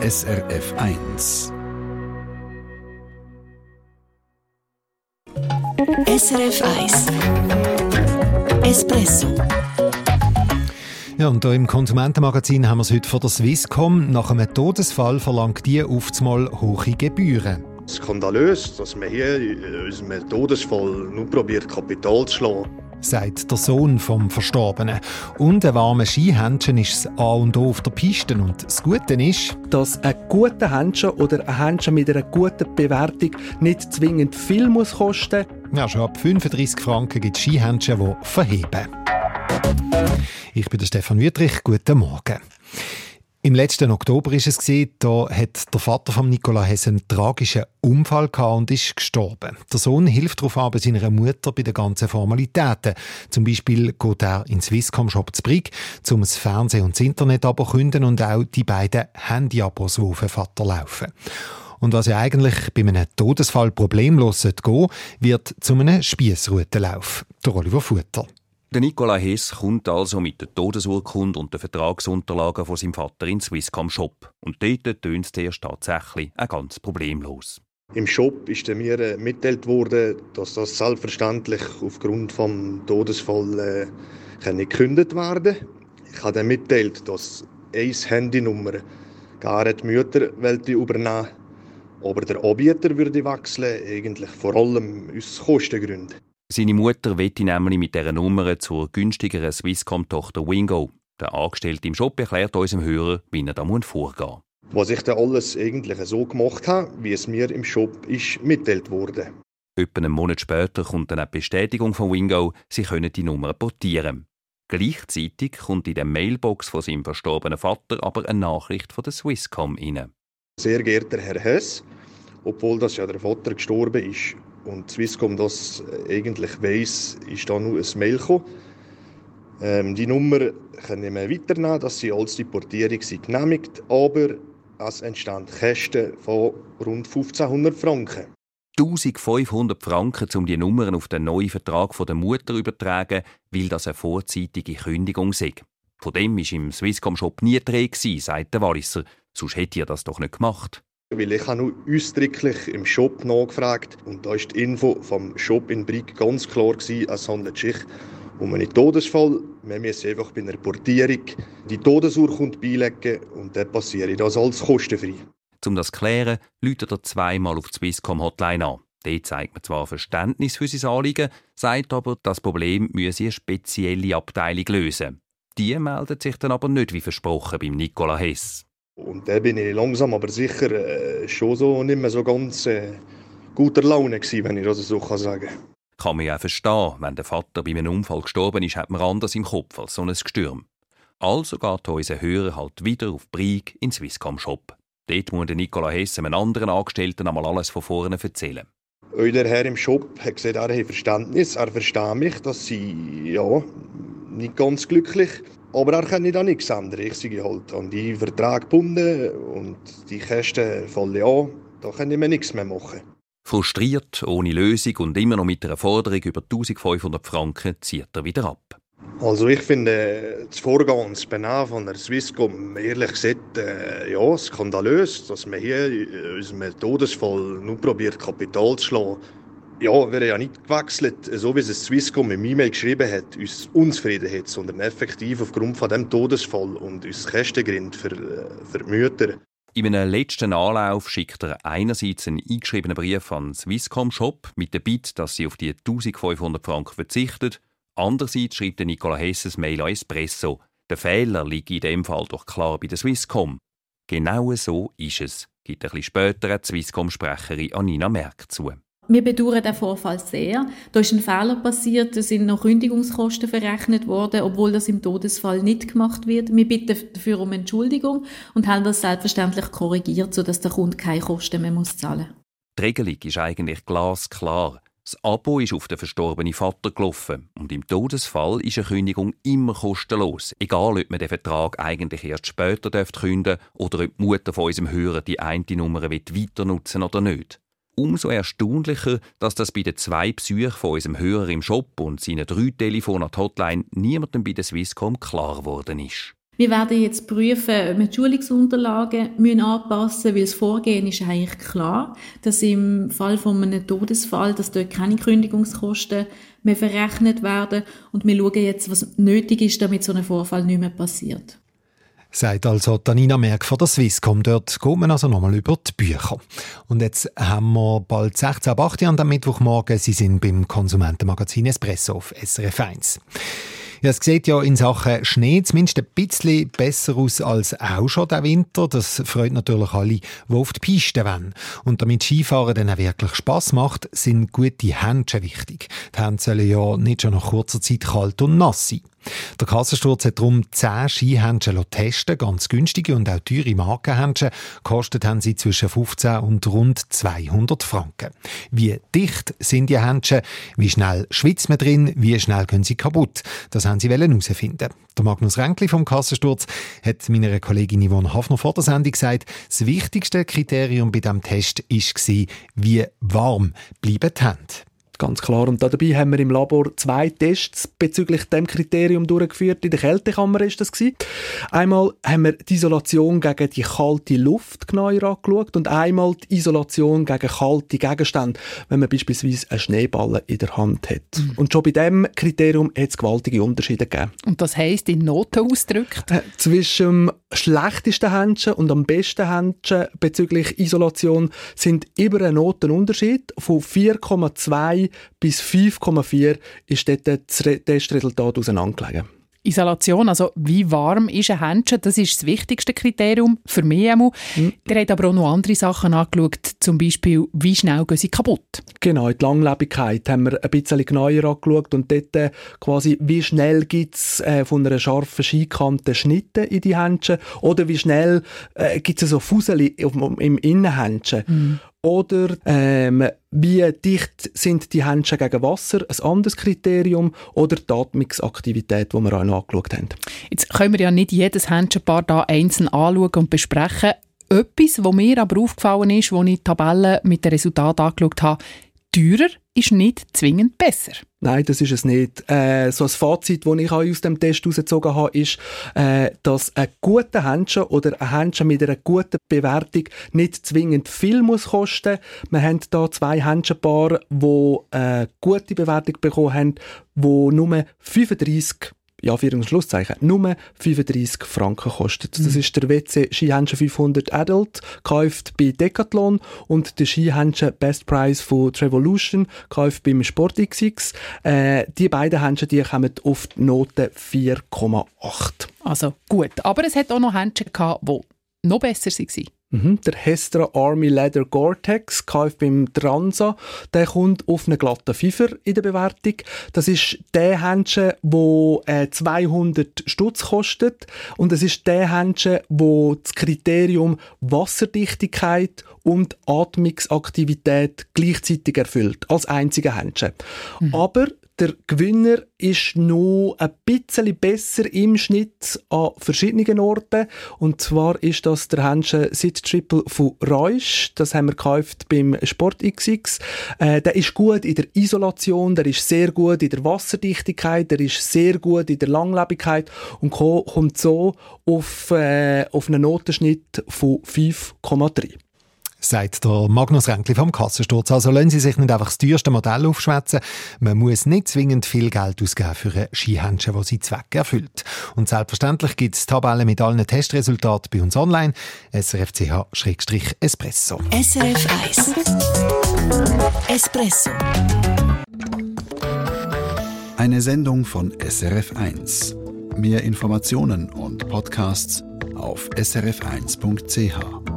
SRF 1. SRF 1 Espresso ja, und hier im Konsumentenmagazin haben wir es heute von der Swisscom. Nach einem Todesfall verlangt die oftmals hohe Gebühren. Skandalös, dass man hier in unserem Todesfall nur probiert, Kapital zu schlagen sagt der Sohn vom Verstorbenen. Und ein warmer Skihändchen ist das A und O auf der Piste. Und das Gute ist, dass ein guter Händchen oder ein Händchen mit einer guten Bewertung nicht zwingend viel muss kosten Ja, schon ab 35 Franken gibt es Skihändchen, die verheben. Ich bin der Stefan Wüttrich. Guten Morgen. Im letzten Oktober ist es da hat der Vater von Nicola Hess einen tragischen Unfall gehabt und ist gestorben. Der Sohn hilft darauf aber seiner Mutter bei den ganzen Formalitäten. Zum Beispiel geht er in Swisscom Shop zu Brig, um das Fernsehen und das Internet aber künden und auch die beiden Handy-Abos, die auf den Vater laufen. Und was ja eigentlich bei einem Todesfall problemlos gehen wird zu einem Spiessroutenlauf. Der Oliver Futter. Der Nikola Hess kommt also mit der Todesurkunde und den Vertragsunterlagen von seinem Vater in Swisscom Shop. Und dort tönt es tatsächlich ein ganz problemlos. Im Shop ist mir äh, mitgeteilt worden, dass das selbstverständlich aufgrund des Todesfalls äh, gekündigt werden Ich habe dann mitgeteilt, dass eine Handynummer gar die Mütter übernehmen aber der Anbieter würde wechseln, eigentlich vor allem aus Kostengründen. Seine Mutter wette nämlich mit dieser Nummer zur günstigeren Swisscom-Tochter Wingo. Der Angestellte im Shop erklärt unserem Hörer, wie er da vorgehen muss. Was ich dann alles eigentlich so gemacht habe, wie es mir im Shop ist mitteilt wurde. Etwa einen Monat später kommt dann eine Bestätigung von Wingo, sie können die Nummer portieren. Gleichzeitig kommt in der Mailbox von seinem verstorbenen Vater aber eine Nachricht von der Swisscom rein. Sehr geehrter Herr Hess, obwohl das ja der Vater gestorben ist und Swisscom das äh, eigentlich weiss, ist da nur ein Mail gekommen. Ähm, die Nummer können wir weiternehmen, dass sie als die Portierung sie genehmigt, aber es entstehen Kosten von rund 1500 Franken. 1500 Franken, um die Nummern auf den neuen Vertrag der Mutter zu übertragen, weil das eine vorzeitige Kündigung sei. Von dem war im Swisscom-Shop nie Dreh, sagt der Walliser. Sonst hätte er das doch nicht gemacht. Weil ich habe nur ausdrücklich im Shop nachgefragt und da ist die Info vom Shop in Brig ganz klar gewesen, es handelt sich um einen Todesfall. Wir müssen einfach bei einer Portierung die Todesurkunde beilegen und dann passiert das alles kostenfrei. Um das zu klären, läutet er zweimal auf die Swisscom Hotline an. Dort zeigt man zwar Verständnis für sein Anliegen, sagt aber, das Problem müsse eine spezielle Abteilung lösen. Die meldet sich dann aber nicht wie versprochen beim Nicola Hess. Und da bin ich langsam aber sicher äh, schon so nicht mehr so ganz äh, guter Laune gewesen, wenn ich das so kann sagen kann. man ja auch verstehen. Wenn der Vater bei einem Unfall gestorben ist, hat man anders im Kopf als so ein Gestürm. Also geht unser Hörer halt wieder auf Brieg in Swisscom Shop. Dort muss Nicola Hess einem anderen Angestellten einmal alles von vorne erzählen. Euer Herr im Shop hat gesagt, er hat Verständnis, er versteht mich, dass sie ja, nicht ganz glücklich aber er kann an nichts ändern. Ich bin halt an die Verträge gebunden und die Kosten fallen an. Da kann ich mir nichts mehr machen. Frustriert, ohne Lösung und immer noch mit einer Forderung über 1500 Franken zieht er wieder ab. Also ich finde das Vorgehen, das Benehmen von der Swisscom ehrlich gesagt äh, ja, skandalös, dass man hier in unserem Todesfall nur probiert Kapital zu schlagen ja, wäre ja nicht gewechselt, so wie es Swisscom im E-Mail geschrieben hat, uns unzufrieden hat, sondern effektiv aufgrund von dem Todesfall und uns Kostengrund für, äh, für die Mütter. In einem letzten Anlauf schickt er einerseits einen eingeschriebenen Brief an Swisscom Shop mit der Bitte, dass sie auf die 1500 Franken verzichtet. Andererseits schreibt Nicola Hesses Mail an Espresso. Der Fehler liegt in dem Fall doch klar bei der Swisscom. Genau so ist es, gibt ein bisschen später die Swisscom-Sprecherin Anina Merck zu. Wir bedauern den Vorfall sehr. Da ist ein Fehler passiert, da sind noch Kündigungskosten verrechnet worden, obwohl das im Todesfall nicht gemacht wird. Wir bitten dafür um Entschuldigung und haben das selbstverständlich korrigiert, sodass der Kunde keine Kosten mehr muss zahlen muss. Die Regelung ist eigentlich glasklar. Das Abo ist auf den verstorbenen Vater gelaufen und im Todesfall ist eine Kündigung immer kostenlos, egal ob man den Vertrag eigentlich erst später künden oder ob die Mutter von unserem Hörer die eine Nummer weiter nutzen oder nicht umso erstaunlicher, dass das bei den zwei Psychen von unserem Hörer im Shop und seinen drei Telefonen an die Hotline niemandem bei der Swisscom klar geworden ist. Wir werden jetzt prüfen, ob wir die Schulungsunterlagen müssen anpassen müssen, weil das Vorgehen ist eigentlich klar, dass im Fall von einem Todesfall, dass dort keine Kündigungskosten mehr verrechnet werden und wir schauen jetzt, was nötig ist, damit so ein Vorfall nicht mehr passiert. Sagt also Tanina Merck von der Swisscom. Dort geht man also nochmal über die Bücher. Und jetzt haben wir bald 16 ab 8 Uhr am Mittwochmorgen. Sie sind beim Konsumentenmagazin Espresso auf SRF 1. Ja, es sieht ja in Sachen Schnee zumindest ein bisschen besser aus als auch schon der Winter. Das freut natürlich alle, die auf die Piste wollen. Und damit Skifahren dann auch wirklich Spass macht, sind gute Händchen wichtig. Die Hände sollen ja nicht schon nach kurzer Zeit kalt und nass sein. Der Kassensturz hat darum 10 Skihändchen testen ganz günstige und auch teure Markenhändchen. Kostet haben sie zwischen 15 und rund 200 Franken. Wie dicht sind die Händchen? Wie schnell schwitzt man drin? Wie schnell gehen sie kaputt? Das haben sie herausfinden. Der Magnus Renkli vom Kassensturz hat meiner Kollegin Yvonne Hafner vor der Sendung gesagt, das wichtigste Kriterium bei diesem Test war, wie warm bleiben die Hände. Ganz klar. Und dabei haben wir im Labor zwei Tests bezüglich dem Kriterium durchgeführt. In der Kältekammer ist das gewesen. Einmal haben wir die Isolation gegen die kalte Luft genauer angeschaut und einmal die Isolation gegen kalte Gegenstände, wenn man beispielsweise einen Schneeball in der Hand hat. Mhm. Und schon bei dem Kriterium hat es gewaltige Unterschiede gegeben. Und das heisst in Noten ausgedrückt? Äh, zwischen schlechtesten Händchen und am besten Händchen bezüglich Isolation sind über einen Notenunterschied von 4,2 bis 5,4 ist dort das Testresultat auseinandergelegen. Isolation, also wie warm ist ein Händchen, das ist das wichtigste Kriterium für mich einmal. Mhm. Der hat aber auch noch andere Sachen angeschaut, zum Beispiel, wie schnell gehen sie kaputt? Genau, die Langlebigkeit haben wir ein bisschen genauer angeschaut und dort äh, quasi, wie schnell gibt es äh, von einer scharfen Skikante Schnitte in die Händchen oder wie schnell äh, gibt es so Fusel im Innenhändchen. Mhm. Oder ähm, wie dicht sind die Händchen gegen Wasser, ein anderes Kriterium. Oder die Atmungsaktivität, die wir auch noch angeschaut haben. Jetzt können wir ja nicht jedes Händchenpaar da einzeln anschauen und besprechen. Etwas, was mir aber aufgefallen ist, als ich die Tabelle mit den Resultaten angeschaut habe, teurer ist nicht zwingend besser. Nein, das ist es nicht. Äh, so ein Fazit, das ich aus dem Test herausgezogen habe, ist, äh, dass ein guter Händchen oder ein Händchen mit einer guten Bewertung nicht zwingend viel muss kosten. Wir haben da zwei Händchenpaare, die eine gute Bewertung bekommen haben, die nur 35 ja, für ein Schlusszeichen, nur 35 Franken kostet. Das mhm. ist der WC Skihändchen 500 Adult, gekauft bei Decathlon und der Skihändchen Best Price von Trevolution, gekauft beim SportXX. Äh, die beiden Händchen, die kommen auf die Note 4,8. Also gut, aber es hat auch noch Händchen gehabt, die noch besser waren. Mhm, der Hestra Army Leather Gore-Tex, gekauft beim Transa, der kommt auf einen glatten Pfeifer in der Bewertung. Das ist der Händchen, der äh, 200 Stutz kostet und es ist der Händchen, wo das Kriterium Wasserdichtigkeit und Atmungsaktivität gleichzeitig erfüllt, als einziger Händchen. Mhm. Aber der Gewinner ist noch ein bisschen besser im Schnitt an verschiedenen Orten. Und zwar ist das der Händchen Sit Triple von Reusch. Das haben wir gekauft beim Sport XX. Äh, der ist gut in der Isolation, der ist sehr gut in der Wasserdichtigkeit, der ist sehr gut in der Langlebigkeit und kommt so auf, äh, auf einen Notenschnitt von 5,3 sagt der Magnus Renkli vom Kassensturz. Also lassen Sie sich nicht einfach das teuerste Modell aufschwätzen. Man muss nicht zwingend viel Geld ausgeben für ein Skihändchen, das seinen Zweck erfüllt. Und selbstverständlich gibt es Tabellen mit allen Testresultaten bei uns online. srfch-espresso. SRF 1 Espresso Eine Sendung von SRF 1. Mehr Informationen und Podcasts auf srf1.ch.